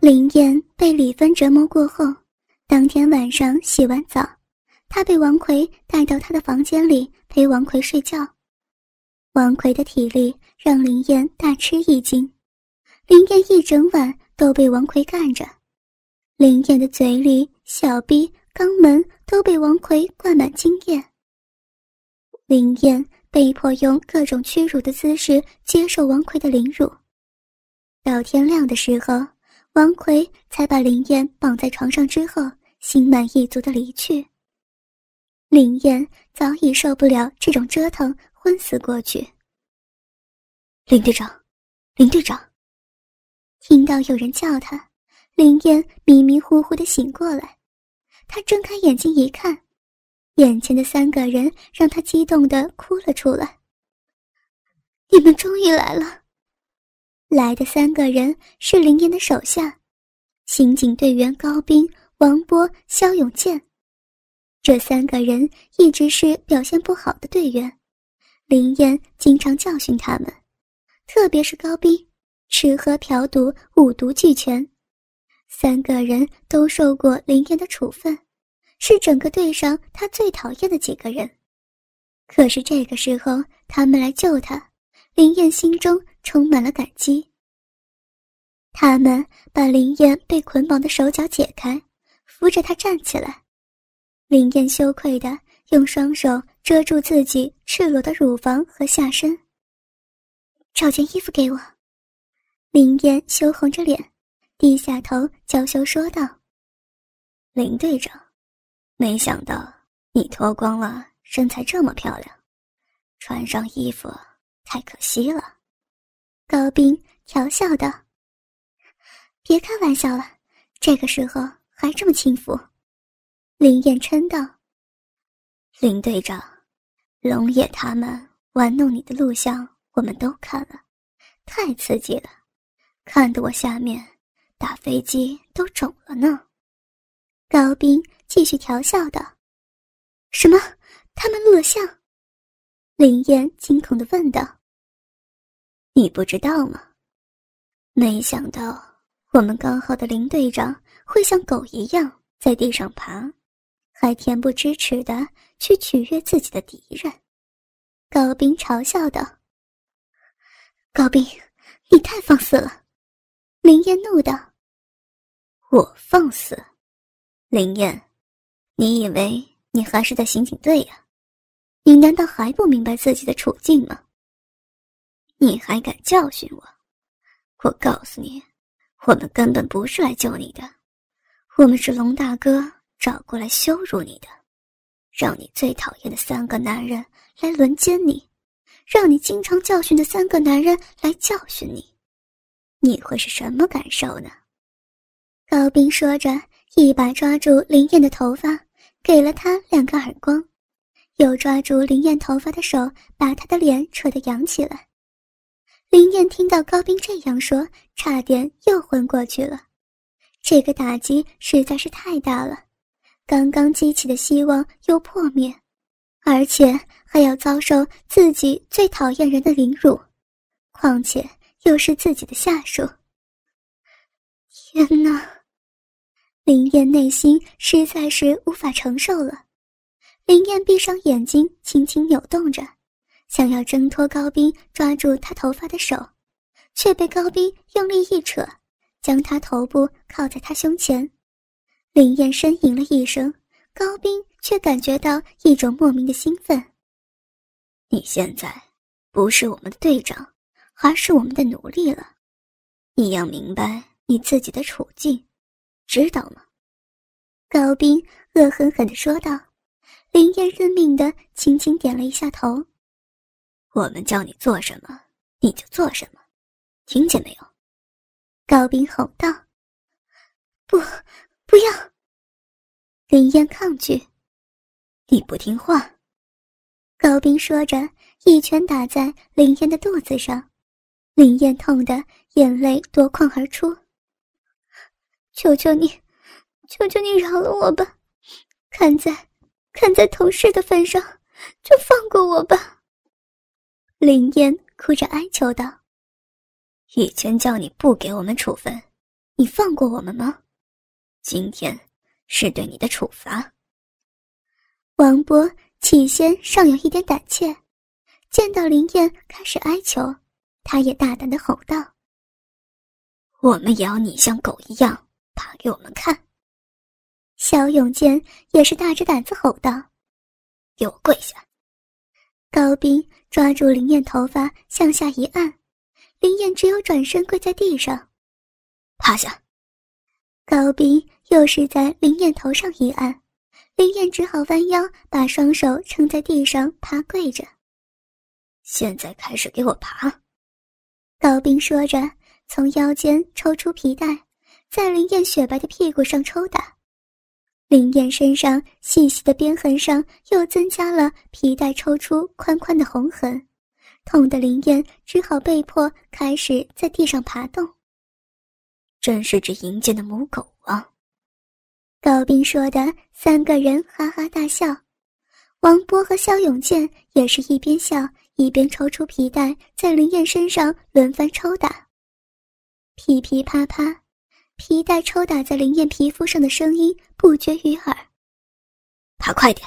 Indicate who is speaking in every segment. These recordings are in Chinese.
Speaker 1: 林燕被李芬折磨过后，当天晚上洗完澡，她被王奎带到他的房间里陪王奎睡觉。王奎的体力让林燕大吃一惊，林燕一整晚都被王奎干着，林燕的嘴里、小臂、肛门都被王奎灌满精液。林燕被迫用各种屈辱的姿势接受王奎的凌辱。到天亮的时候，王奎才把林燕绑在床上，之后心满意足的离去。林燕早已受不了这种折腾，昏死过去。
Speaker 2: 林队长，林队长，
Speaker 1: 听到有人叫他，林燕迷迷糊糊的醒过来，他睁开眼睛一看。眼前的三个人让他激动的哭了出来。你们终于来了！来的三个人是林燕的手下，刑警队员高斌、王波、肖永健。这三个人一直是表现不好的队员，林燕经常教训他们，特别是高斌，吃喝嫖赌五毒俱全，三个人都受过林燕的处分。是整个队上他最讨厌的几个人，可是这个时候他们来救他，林燕心中充满了感激。他们把林燕被捆绑的手脚解开，扶着她站起来。林燕羞愧的用双手遮住自己赤裸的乳房和下身。找件衣服给我。林燕羞红着脸，低下头娇羞说道：“
Speaker 2: 林队长。”没想到你脱光了，身材这么漂亮，穿上衣服太可惜了。
Speaker 1: 高斌调笑道：“别开玩笑了，这个时候还这么轻浮。”林燕嗔道：“
Speaker 2: 林队长，龙野他们玩弄你的录像，我们都看了，太刺激了，看得我下面打飞机都肿了呢。”
Speaker 1: 高斌。继续调笑道：“什么？他们录了像？”林燕惊恐的问道：“
Speaker 2: 你不知道吗？没想到我们高号的林队长会像狗一样在地上爬，还恬不知耻的去取悦自己的敌人。”
Speaker 1: 高斌嘲笑道：“高斌，你太放肆了！”林燕怒道：“
Speaker 2: 我放肆？林燕。”你以为你还是在刑警队呀？你难道还不明白自己的处境吗？你还敢教训我？我告诉你，我们根本不是来救你的，我们是龙大哥找过来羞辱你的，让你最讨厌的三个男人来轮奸你，让你经常教训的三个男人来教训你，你会是什么感受呢？
Speaker 1: 高斌说着，一把抓住林燕的头发。给了他两个耳光，又抓住林燕头发的手把她的脸扯得扬起来。林燕听到高斌这样说，差点又昏过去了。这个打击实在是太大了，刚刚激起的希望又破灭，而且还要遭受自己最讨厌人的凌辱，况且又是自己的下属。天哪！林燕内心实在是无法承受了，林燕闭上眼睛，轻轻扭动着，想要挣脱高斌抓住他头发的手，却被高斌用力一扯，将他头部靠在他胸前。林燕呻吟了一声，高斌却感觉到一种莫名的兴奋。
Speaker 2: 你现在不是我们的队长，而是我们的奴隶了，你要明白你自己的处境。知道吗？
Speaker 1: 高斌恶狠狠地说道。林燕认命的轻轻点了一下头。
Speaker 2: 我们叫你做什么，你就做什么，听见没有？
Speaker 1: 高斌吼道。不，不要！林燕抗拒。
Speaker 2: 你不听话。
Speaker 1: 高斌说着，一拳打在林燕的肚子上，林燕痛得眼泪夺眶而出。求求你，求求你饶了我吧！看在看在同事的份上，就放过我吧。林燕哭着哀求道：“
Speaker 2: 以前叫你不给我们处分，你放过我们吗？今天是对你的处罚。
Speaker 1: 王波起先尚有一点胆怯，见到林燕开始哀求，他也大胆的吼道：“
Speaker 2: 我们也要你像狗一样爬给我们看。”
Speaker 1: 肖永健也是大着胆子吼道：“
Speaker 2: 给我跪下！”
Speaker 1: 高斌抓住林燕头发向下一按，林燕只有转身跪在地上，
Speaker 2: 趴下。
Speaker 1: 高斌又是在林燕头上一按，林燕只好弯腰把双手撑在地上趴跪着。
Speaker 2: 现在开始给我爬。
Speaker 1: 高斌说着，从腰间抽出皮带，在林燕雪白的屁股上抽打。林燕身上细细的鞭痕上又增加了皮带抽出宽宽的红痕，痛得林燕只好被迫开始在地上爬动。
Speaker 2: 真是只淫贱的母狗啊！
Speaker 1: 高斌说的，三个人哈哈大笑。王波和肖永健也是一边笑一边抽出皮带，在林燕身上轮番抽打，噼噼啪啪，皮带抽打在林燕皮肤上的声音不绝于耳。
Speaker 2: 爬快点！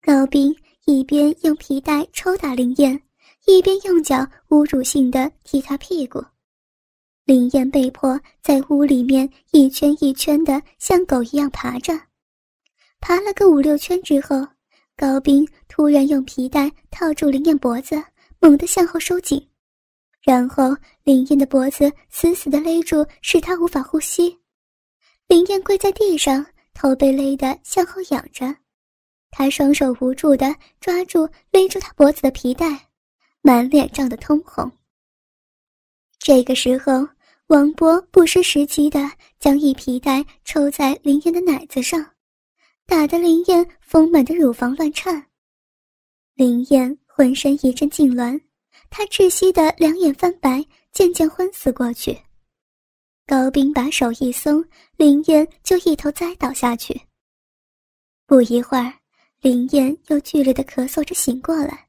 Speaker 1: 高斌一边用皮带抽打林燕，一边用脚侮辱性的踢她屁股。林燕被迫在屋里面一圈一圈的像狗一样爬着，爬了个五六圈之后，高斌突然用皮带套住林燕脖子，猛地向后收紧，然后林燕的脖子死死的勒住，使她无法呼吸。林燕跪在地上，头被勒得向后仰着，他双手无助的抓住勒住她脖子的皮带，满脸涨得通红。这个时候。王波不失时机的将一皮带抽在林燕的奶子上，打得林燕丰满的乳房乱颤。林燕浑身一阵痉挛，他窒息的两眼翻白，渐渐昏死过去。高斌把手一松，林燕就一头栽倒下去。不一会儿，林燕又剧烈的咳嗽着醒过来。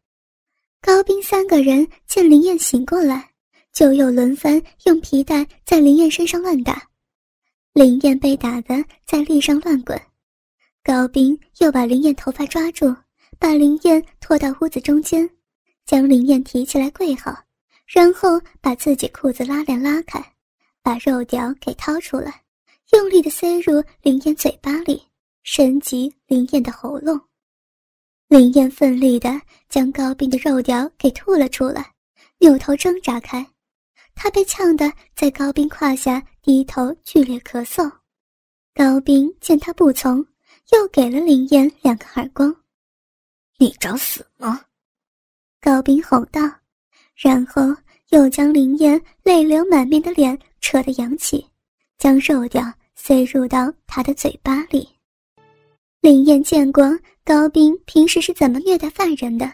Speaker 1: 高斌三个人见林燕醒过来。就又轮番用皮带在林燕身上乱打，林燕被打得在地上乱滚。高斌又把林燕头发抓住，把林燕拖到屋子中间，将林燕提起来跪好，然后把自己裤子拉链拉开，把肉屌给掏出来，用力的塞入林燕嘴巴里，伸及林燕的喉咙。林燕奋力的将高斌的肉屌给吐了出来，扭头挣扎开。他被呛得在高斌胯下低头剧烈咳嗽，高斌见他不从，又给了林燕两个耳光。
Speaker 2: 你找死吗？
Speaker 1: 高斌吼道，然后又将林燕泪流满面的脸扯得扬起，将肉屌塞入到他的嘴巴里。林燕见过高斌平时是怎么虐待犯人的，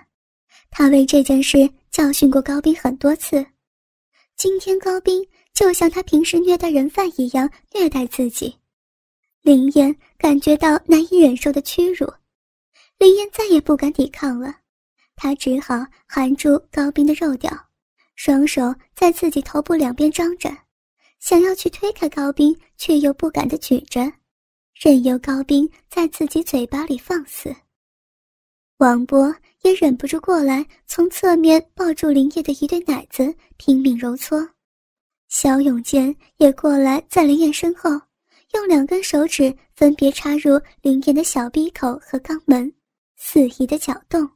Speaker 1: 他为这件事教训过高斌很多次。今天高斌就像他平时虐待人犯一样虐待自己，林燕感觉到难以忍受的屈辱，林燕再也不敢抵抗了，他只好含住高斌的肉屌，双手在自己头部两边张着，想要去推开高斌，却又不敢的举着，任由高斌在自己嘴巴里放肆。王波也忍不住过来，从侧面抱住林叶的一对奶子，拼命揉搓。肖永健也过来，在林燕身后，用两根手指分别插入林燕的小闭口和肛门，肆意的搅动。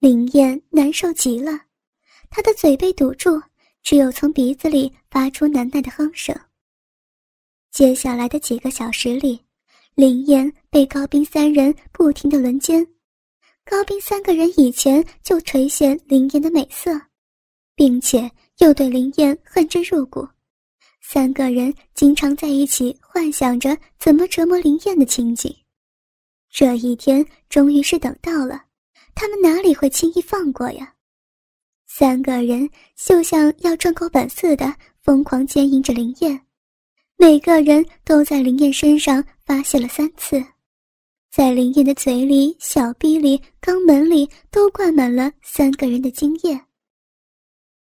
Speaker 1: 林燕难受极了，她的嘴被堵住，只有从鼻子里发出难耐的哼声。接下来的几个小时里，林燕被高斌三人不停的轮奸。高斌三个人以前就垂涎林燕的美色，并且又对林燕恨之入骨，三个人经常在一起幻想着怎么折磨林燕的情景。这一天终于是等到了，他们哪里会轻易放过呀？三个人就像要赚够本似的，疯狂奸淫着林燕，每个人都在林燕身上发泄了三次。在林燕的嘴里、小臂里、肛门里都灌满了三个人的精液。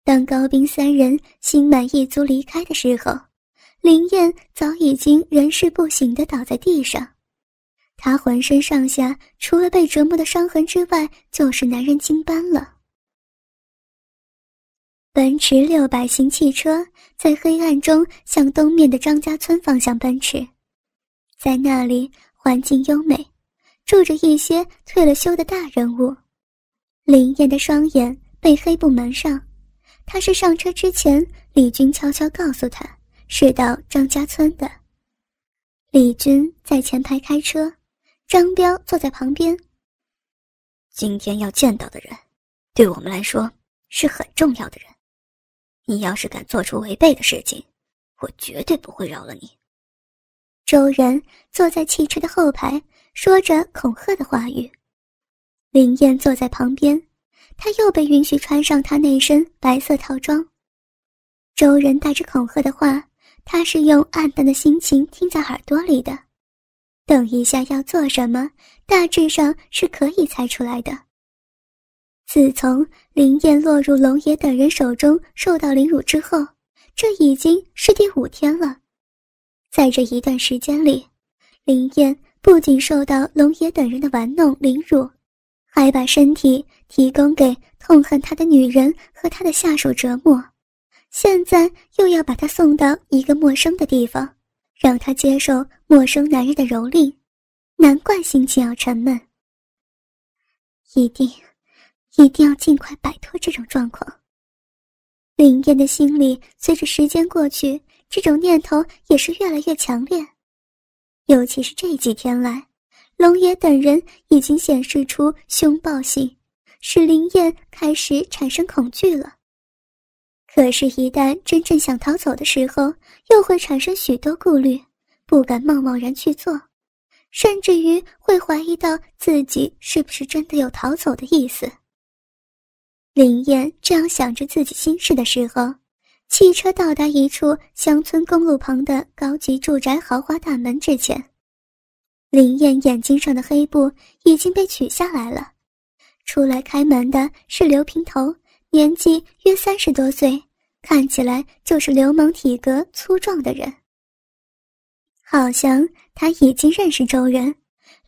Speaker 1: 当高斌三人心满意足离开的时候，林燕早已经人事不省的倒在地上，她浑身上下除了被折磨的伤痕之外，就是男人精斑了。奔驰六百型汽车在黑暗中向东面的张家村方向奔驰，在那里环境优美，住着一些退了休的大人物。林燕的双眼被黑布蒙上，她是上车之前李军悄悄告诉她是到张家村的。李军在前排开车，张彪坐在旁边。
Speaker 2: 今天要见到的人，对我们来说是很重要的人。你要是敢做出违背的事情，我绝对不会饶了你。
Speaker 1: 周然坐在汽车的后排，说着恐吓的话语。林燕坐在旁边，她又被允许穿上她那身白色套装。周人带着恐吓的话，他是用暗淡的心情听在耳朵里的。等一下要做什么，大致上是可以猜出来的。自从林燕落入龙爷等人手中受到凌辱之后，这已经是第五天了。在这一段时间里，林燕不仅受到龙爷等人的玩弄凌辱，还把身体提供给痛恨他的女人和他的下属折磨，现在又要把他送到一个陌生的地方，让他接受陌生男人的蹂躏，难怪心情要沉闷。一定。一定要尽快摆脱这种状况。林燕的心里随着时间过去，这种念头也是越来越强烈。尤其是这几天来，龙爷等人已经显示出凶暴性，使林燕开始产生恐惧了。可是，一旦真正想逃走的时候，又会产生许多顾虑，不敢贸贸然去做，甚至于会怀疑到自己是不是真的有逃走的意思。林燕这样想着自己心事的时候，汽车到达一处乡村公路旁的高级住宅豪华大门之前。林燕眼睛上的黑布已经被取下来了，出来开门的是刘平头，年纪约三十多岁，看起来就是流氓体格粗壮的人。好像他已经认识周人，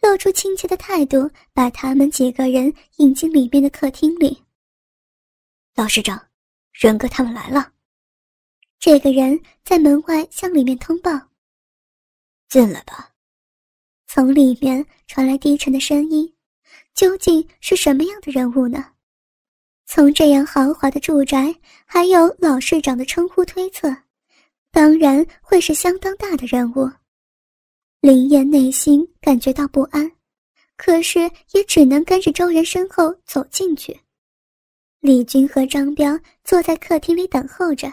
Speaker 1: 露出亲切的态度，把他们几个人引进里面的客厅里。
Speaker 2: 老师长，仁哥他们来了。
Speaker 1: 这个人在门外向里面通报。
Speaker 2: 进来吧。
Speaker 1: 从里面传来低沉的声音。究竟是什么样的人物呢？从这样豪华的住宅，还有老市长的称呼推测，当然会是相当大的人物。林燕内心感觉到不安，可是也只能跟着周人身后走进去。李军和张彪坐在客厅里等候着，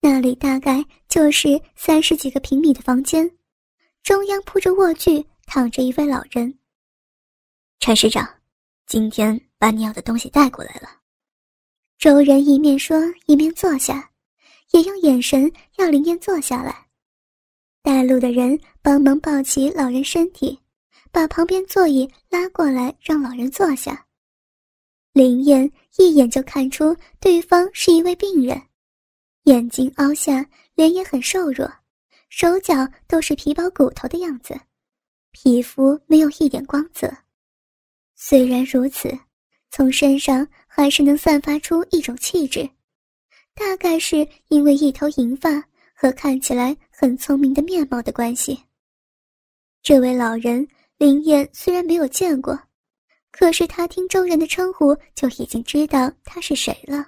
Speaker 1: 那里大概就是三十几个平米的房间，中央铺着卧具，躺着一位老人。
Speaker 2: 陈师长，今天把你要的东西带过来了。
Speaker 1: 周人一面说一面坐下，也用眼神要林燕坐下来。带路的人帮忙抱起老人身体，把旁边座椅拉过来，让老人坐下。林燕一眼就看出对方是一位病人，眼睛凹下，脸也很瘦弱，手脚都是皮包骨头的样子，皮肤没有一点光泽。虽然如此，从身上还是能散发出一种气质，大概是因为一头银发和看起来很聪明的面貌的关系。这位老人，林燕虽然没有见过。可是他听周人的称呼，就已经知道他是谁了。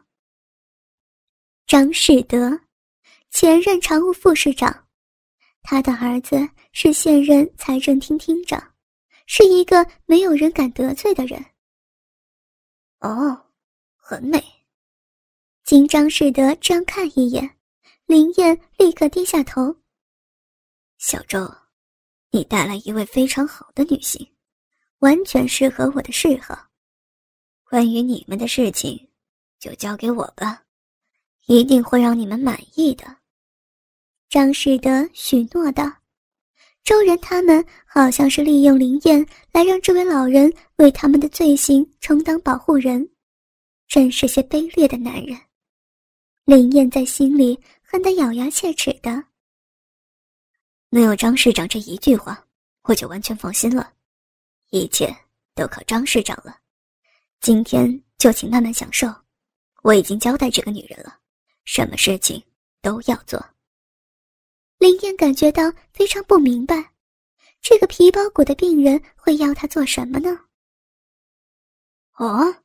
Speaker 1: 张世德，前任常务副市长，他的儿子是现任财政厅厅长，是一个没有人敢得罪的人。
Speaker 2: 哦，很美。
Speaker 1: 经张士德这样看一眼，林燕立刻低下头。
Speaker 2: 小周，你带来一位非常好的女性。完全适合我的嗜好。关于你们的事情，就交给我吧，一定会让你们满意的。”
Speaker 1: 张世德许诺道。周人他们好像是利用林燕来让这位老人为他们的罪行充当保护人，真是些卑劣的男人。林燕在心里恨得咬牙切齿的，
Speaker 2: 能有张市长这一句话，我就完全放心了，一切都靠张市长了。今天就请慢慢享受，我已经交代这个女人了，什么事情都要做。
Speaker 1: 林燕感觉到非常不明白，这个皮包骨的病人会要她做什么呢？
Speaker 2: 哦，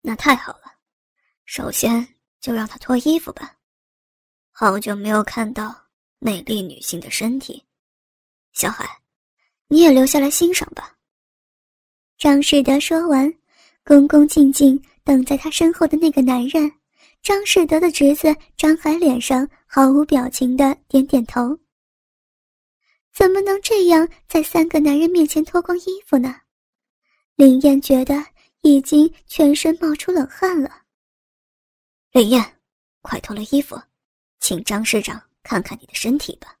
Speaker 2: 那太好了，首先就让他脱衣服吧。好久没有看到美丽女性的身体，小海，你也留下来欣赏吧。
Speaker 1: 张世德说完。恭恭敬敬等在他身后的那个男人，张世德的侄子张海脸上毫无表情的点点头。怎么能这样在三个男人面前脱光衣服呢？林燕觉得已经全身冒出冷汗了。
Speaker 2: 林燕，快脱了衣服，请张市长看看你的身体吧。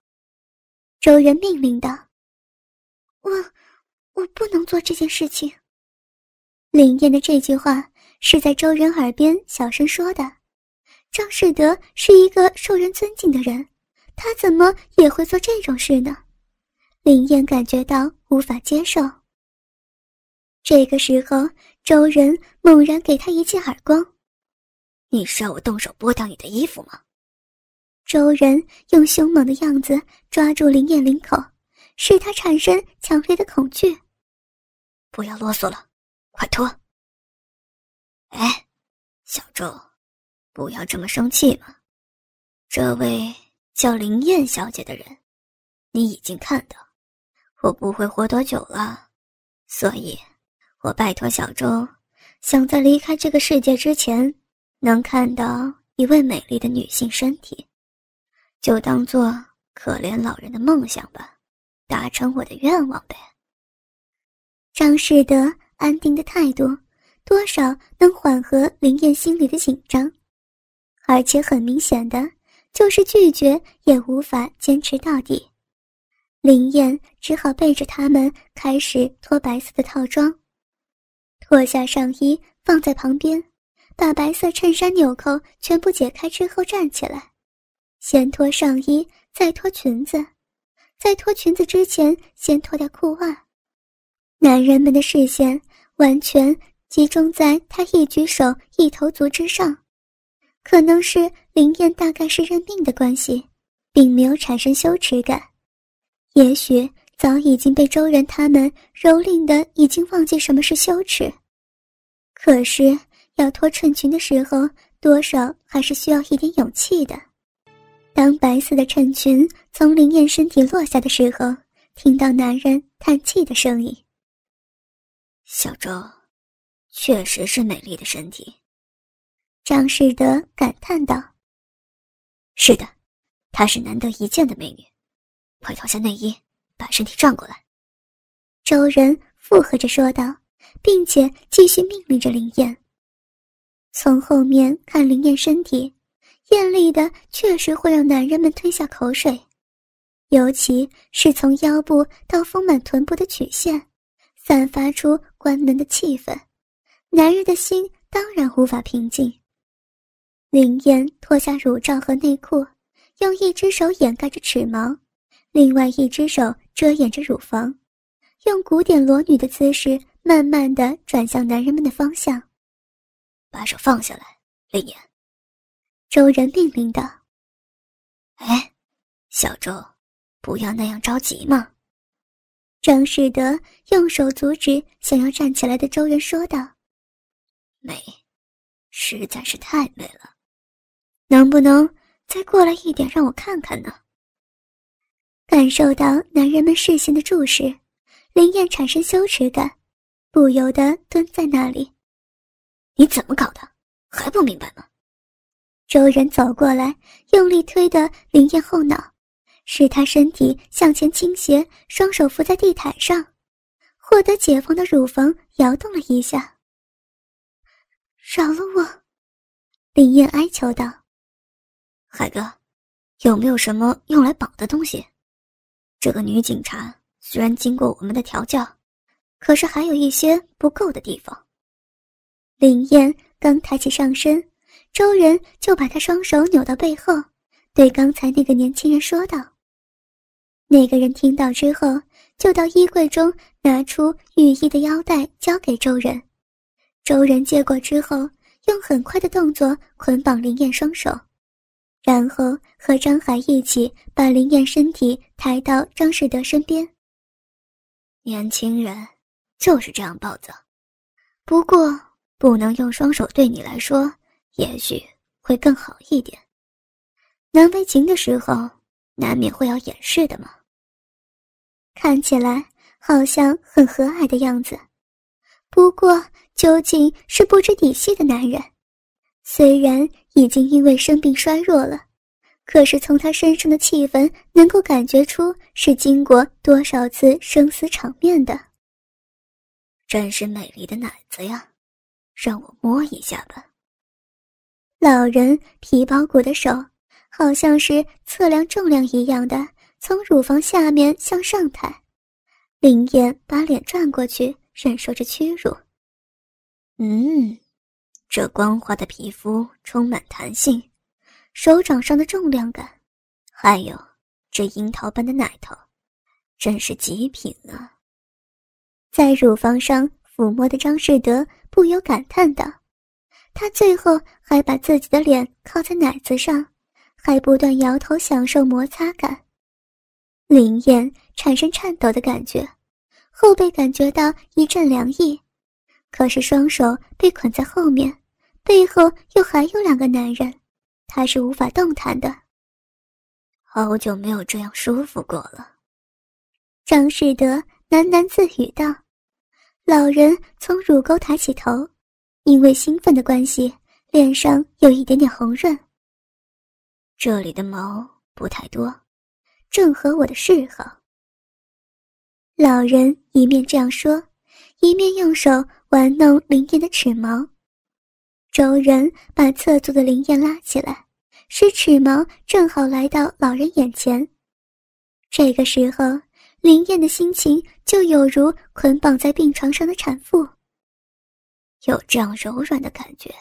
Speaker 1: 周人命令道：“我，我不能做这件事情。”林燕的这句话是在周人耳边小声说的。张世德是一个受人尊敬的人，他怎么也会做这种事呢？林燕感觉到无法接受。这个时候，周人猛然给他一记耳光：“
Speaker 2: 你是要我动手剥掉你的衣服吗？”
Speaker 1: 周人用凶猛的样子抓住林燕领口，使他产生强烈的恐惧。
Speaker 2: 不要啰嗦了。快脱！哎，小周，不要这么生气嘛。这位叫林燕小姐的人，你已经看到，我不会活多久了，所以，我拜托小周，想在离开这个世界之前，能看到一位美丽的女性身体，就当做可怜老人的梦想吧，达成我的愿望呗。
Speaker 1: 张世德。安定的态度，多少能缓和林燕心里的紧张，而且很明显的，就是拒绝也无法坚持到底。林燕只好背着他们开始脱白色的套装，脱下上衣放在旁边，把白色衬衫纽扣全部解开之后站起来，先脱上衣，再脱裙子，在脱裙子之前先脱掉裤袜。男人们的视线完全集中在他一举手一投足之上，可能是林燕大概是认命的关系，并没有产生羞耻感，也许早已经被周人他们蹂躏的已经忘记什么是羞耻。可是要脱衬裙的时候，多少还是需要一点勇气的。当白色的衬裙从林燕身体落下的时候，听到男人叹气的声音。
Speaker 2: 小周，确实是美丽的身体。
Speaker 1: 张世德感叹道：“
Speaker 2: 是的，她是难得一见的美女。快脱下内衣，把身体转过来。”
Speaker 1: 周人附和着说道，并且继续命令着林燕。从后面看林燕身体，艳丽的确实会让男人们吞下口水，尤其是从腰部到丰满臀部的曲线。散发出关门的气氛，男人的心当然无法平静。林燕脱下乳罩和内裤，用一只手掩盖着齿毛，另外一只手遮掩着乳房，用古典裸女的姿势，慢慢的转向男人们的方向。
Speaker 2: 把手放下来，林燕。
Speaker 1: 周人命令道：“
Speaker 2: 哎，小周，不要那样着急嘛。”
Speaker 1: 张世德用手阻止想要站起来的周人，说道：“
Speaker 2: 美，实在是太美了，
Speaker 1: 能不能再过来一点，让我看看呢？”感受到男人们视线的注视，林燕产生羞耻感，不由得蹲在那里。
Speaker 2: “你怎么搞的？还不明白吗？”
Speaker 1: 周人走过来，用力推的林燕后脑。使他身体向前倾斜，双手扶在地毯上，获得解放的乳房摇动了一下。饶了我，林燕哀求道：“
Speaker 2: 海哥，有没有什么用来绑的东西？这个女警察虽然经过我们的调教，可是还有一些不够的地方。”
Speaker 1: 林燕刚抬起上身，周仁就把她双手扭到背后，对刚才那个年轻人说道。那个人听到之后，就到衣柜中拿出雨衣的腰带，交给周仁。周仁接过之后，用很快的动作捆绑林燕双手，然后和张海一起把林燕身体抬到张世德身边。
Speaker 2: 年轻人就是这样暴躁，不过不能用双手对你来说，也许会更好一点。难为情的时候，难免会要掩饰的嘛。
Speaker 1: 看起来好像很和蔼的样子，不过究竟是不知底细的男人。虽然已经因为生病衰弱了。可是从他身上的气氛，能够感觉出是经过多少次生死场面的。
Speaker 2: 真是美丽的奶子呀，让我摸一下吧。
Speaker 1: 老人皮包骨的手，好像是测量重量一样的，从乳房下面向上抬。林燕把脸转过去，忍受着屈辱。
Speaker 2: 嗯，这光滑的皮肤充满弹性。手掌上的重量感，还有这樱桃般的奶头，真是极品啊！
Speaker 1: 在乳房上抚摸的张世德不由感叹道：“他最后还把自己的脸靠在奶子上，还不断摇头享受摩擦感。”林燕产生颤抖的感觉，后背感觉到一阵凉意，可是双手被捆在后面，背后又还有两个男人。他是无法动弹的。
Speaker 2: 好久没有这样舒服过了，
Speaker 1: 张世德喃喃自语道。老人从乳沟抬起头，因为兴奋的关系，脸上有一点点红润。
Speaker 2: 这里的毛不太多，
Speaker 1: 正合我的嗜好。老人一面这样说，一面用手玩弄林燕的齿毛。周人把侧坐的林燕拉起来。使齿毛正好来到老人眼前，这个时候，林燕的心情就有如捆绑在病床上的产妇。
Speaker 2: 有这样柔软的感觉，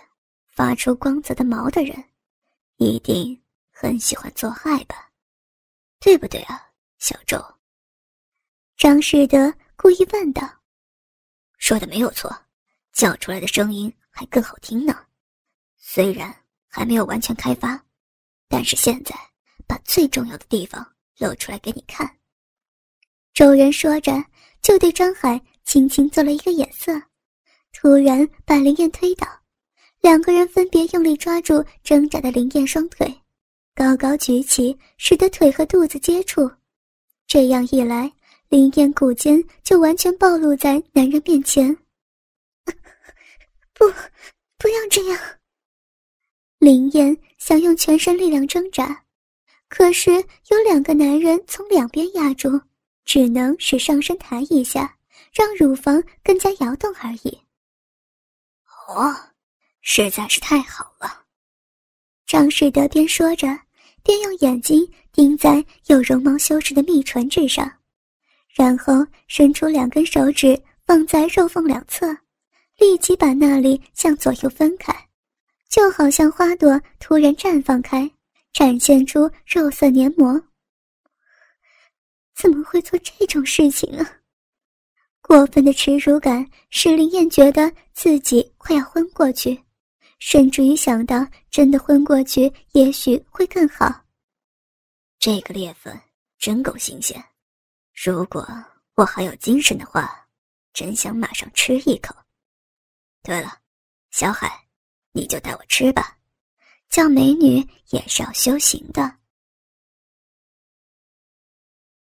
Speaker 2: 发出光泽的毛的人，一定很喜欢做爱吧？对不对啊，小周？
Speaker 1: 张世德故意问道。
Speaker 2: 说的没有错，叫出来的声音还更好听呢。虽然还没有完全开发。但是现在，把最重要的地方露出来给你看。
Speaker 1: 周人说着，就对张海轻轻做了一个眼色，突然把林燕推倒，两个人分别用力抓住挣扎的林燕双腿，高高举起，使得腿和肚子接触。这样一来，林燕骨尖就完全暴露在男人面前。不，不要这样。林燕想用全身力量挣扎，可是有两个男人从两边压住，只能使上身抬一下，让乳房更加摇动而已。
Speaker 2: 哦，实在是太好了！
Speaker 1: 张世德边说着，边用眼睛盯在有绒毛修饰的蜜唇之上，然后伸出两根手指放在肉缝两侧，立即把那里向左右分开。就好像花朵突然绽放开，展现出肉色黏膜。怎么会做这种事情啊？过分的耻辱感使林燕觉得自己快要昏过去，甚至于想到真的昏过去，也许会更好。
Speaker 2: 这个裂缝真够新鲜，如果我还有精神的话，真想马上吃一口。对了，小海。你就带我吃吧，叫美女也是要修行的。